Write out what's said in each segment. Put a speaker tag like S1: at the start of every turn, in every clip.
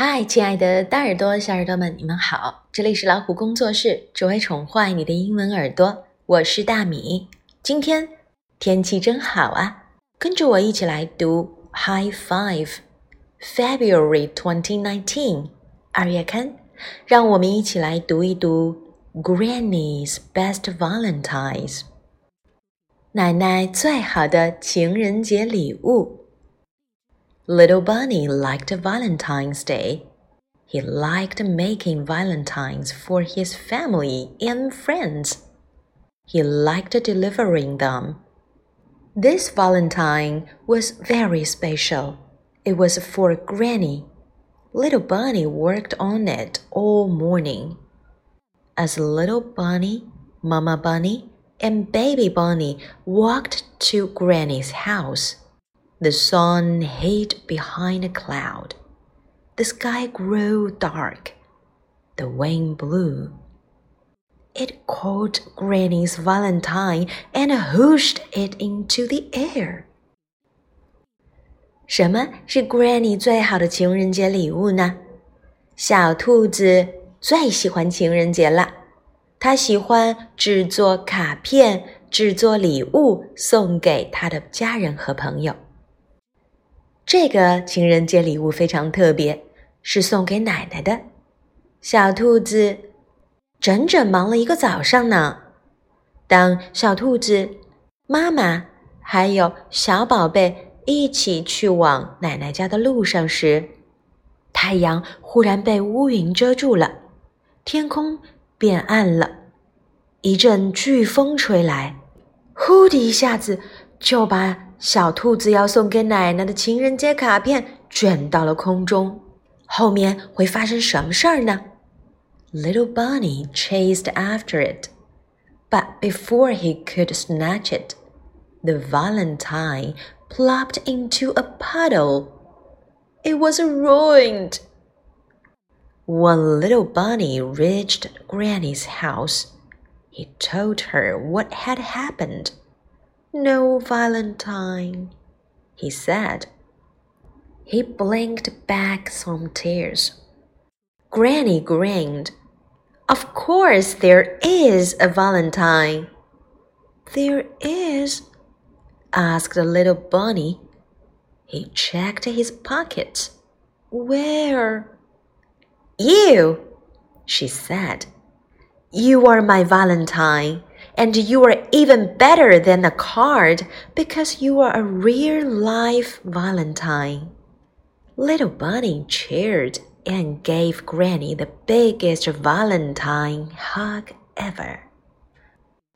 S1: 嗨，亲爱的大耳朵、小耳朵们，你们好！这里是老虎工作室，只为宠坏你的英文耳朵。我是大米。今天天气真好啊，跟着我一起来读 High Five February 2019二月刊。让我们一起来读一读 Granny's Best Valentines 奶奶最好的情人节礼物。Little Bunny liked Valentine's Day. He liked making valentines for his family and friends. He liked delivering them. This valentine was very special. It was for Granny. Little Bunny worked on it all morning. As Little Bunny, Mama Bunny, and Baby Bunny walked to Granny's house, the sun hid behind a cloud. The sky grew dark. The wind blew. It caught Granny's valentine and whooshed it into the air. 什么是 Granny 最好的情人节礼物呢？小兔子最喜欢情人节了，它喜欢制作卡片、制作礼物送给他的家人和朋友。 这个情人节礼物非常特别，是送给奶奶的。小兔子整整忙了一个早上呢。当小兔子妈妈还有小宝贝一起去往奶奶家的路上时，太阳忽然被乌云遮住了，天空变暗了，一阵飓风吹来，呼的一下子就把。小兔子要送给奶奶的情人节卡片卷到了空中，后面会发生什么事儿呢？Little Bunny chased after it, but before he could snatch it, the valentine plopped into a puddle. It was ruined. When little bunny reached Granny's house, he told her what had happened. No Valentine, he said. He blinked back some tears. Granny grinned. Of course there is a Valentine. There is? asked the little bunny. He checked his pockets. Where? You, she said. You are my Valentine and you are even better than a card because you are a real life Valentine. Little Bunny cheered and gave Granny the biggest Valentine hug ever.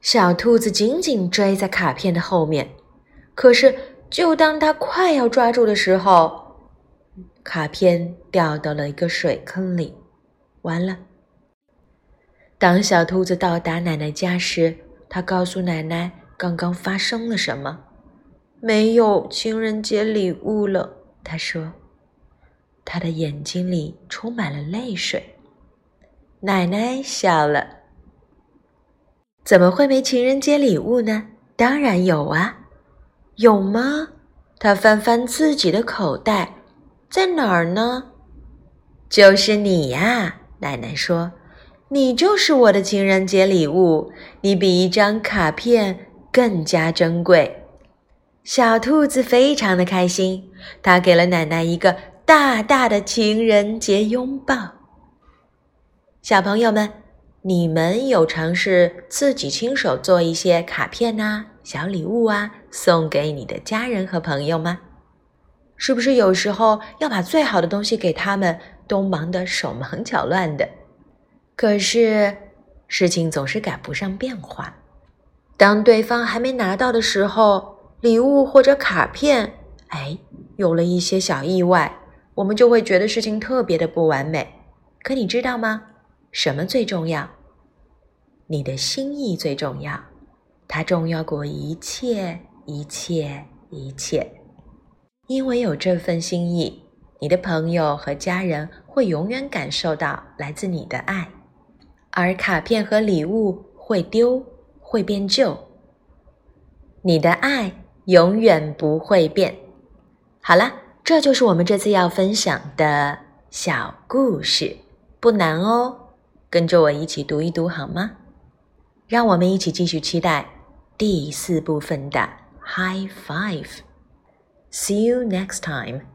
S1: 小兔子紧紧追在卡片的后面，可是就当它快要抓住的时候，卡片掉到了一个水坑里。完了！当小兔子到达奶奶家时， 他告诉奶奶刚刚发生了什么，没有情人节礼物了。他说，他的眼睛里充满了泪水。奶奶笑了，怎么会没情人节礼物呢？当然有啊，有吗？他翻翻自己的口袋，在哪儿呢？就是你呀，奶奶说。你就是我的情人节礼物，你比一张卡片更加珍贵。小兔子非常的开心，它给了奶奶一个大大的情人节拥抱。小朋友们，你们有尝试自己亲手做一些卡片呐、小礼物啊，送给你的家人和朋友吗？是不是有时候要把最好的东西给他们，都忙得手忙脚乱的？可是，事情总是赶不上变化。当对方还没拿到的时候，礼物或者卡片，哎，有了一些小意外，我们就会觉得事情特别的不完美。可你知道吗？什么最重要？你的心意最重要，它重要过一切，一切，一切。因为有这份心意，你的朋友和家人会永远感受到来自你的爱。而卡片和礼物会丢，会变旧。你的爱永远不会变。好了，这就是我们这次要分享的小故事，不难哦，跟着我一起读一读好吗？让我们一起继续期待第四部分的 High Five。See you next time.